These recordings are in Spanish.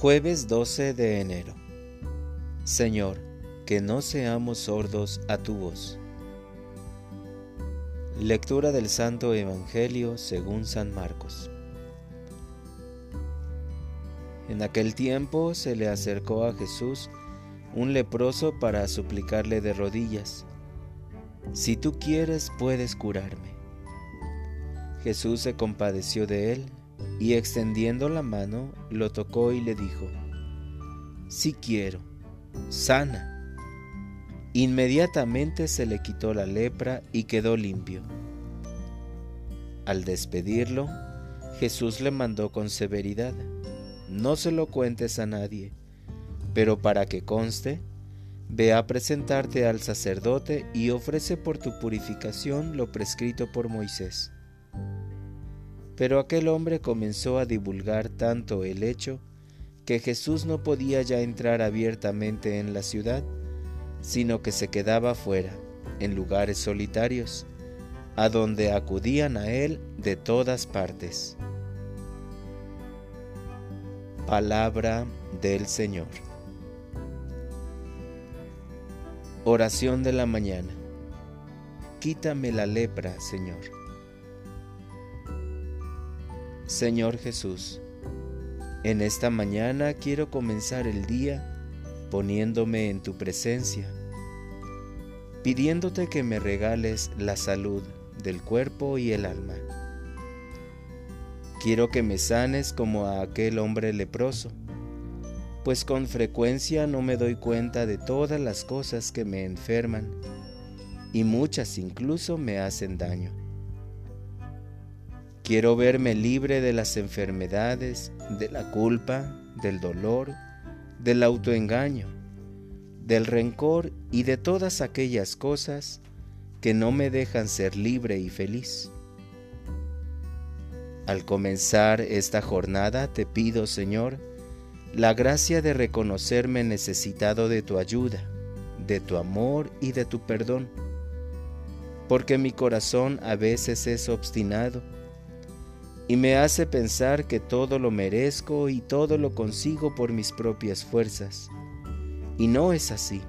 Jueves 12 de enero. Señor, que no seamos sordos a tu voz. Lectura del Santo Evangelio según San Marcos. En aquel tiempo se le acercó a Jesús un leproso para suplicarle de rodillas, Si tú quieres puedes curarme. Jesús se compadeció de él y extendiendo la mano lo tocó y le dijo, Si quiero, sana. Inmediatamente se le quitó la lepra y quedó limpio. Al despedirlo, Jesús le mandó con severidad, no se lo cuentes a nadie, pero para que conste, ve a presentarte al sacerdote y ofrece por tu purificación lo prescrito por Moisés. Pero aquel hombre comenzó a divulgar tanto el hecho que Jesús no podía ya entrar abiertamente en la ciudad, sino que se quedaba fuera, en lugares solitarios, a donde acudían a él de todas partes. Palabra del Señor. Oración de la mañana. Quítame la lepra, Señor. Señor Jesús, en esta mañana quiero comenzar el día poniéndome en tu presencia, pidiéndote que me regales la salud del cuerpo y el alma. Quiero que me sanes como a aquel hombre leproso, pues con frecuencia no me doy cuenta de todas las cosas que me enferman y muchas incluso me hacen daño. Quiero verme libre de las enfermedades, de la culpa, del dolor, del autoengaño, del rencor y de todas aquellas cosas que no me dejan ser libre y feliz. Al comenzar esta jornada te pido, Señor, la gracia de reconocerme necesitado de tu ayuda, de tu amor y de tu perdón, porque mi corazón a veces es obstinado y me hace pensar que todo lo merezco y todo lo consigo por mis propias fuerzas. Y no es así,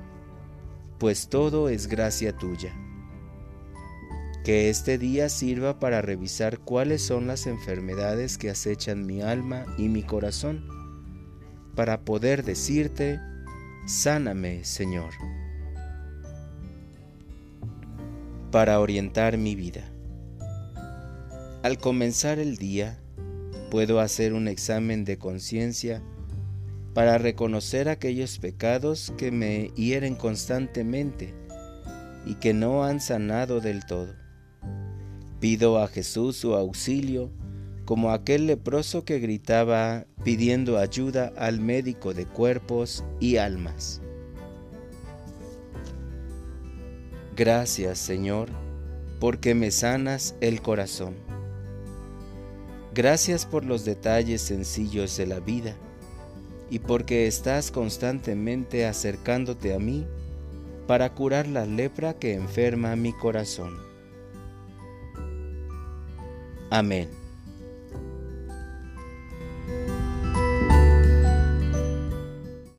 pues todo es gracia tuya. Que este día sirva para revisar cuáles son las enfermedades que acechan mi alma y mi corazón, para poder decirte, sáname, Señor. Para orientar mi vida. Al comenzar el día, puedo hacer un examen de conciencia para reconocer aquellos pecados que me hieren constantemente y que no han sanado del todo. Pido a Jesús su auxilio como aquel leproso que gritaba pidiendo ayuda al médico de cuerpos y almas. Gracias Señor, porque me sanas el corazón. Gracias por los detalles sencillos de la vida y porque estás constantemente acercándote a mí para curar la lepra que enferma mi corazón. Amén.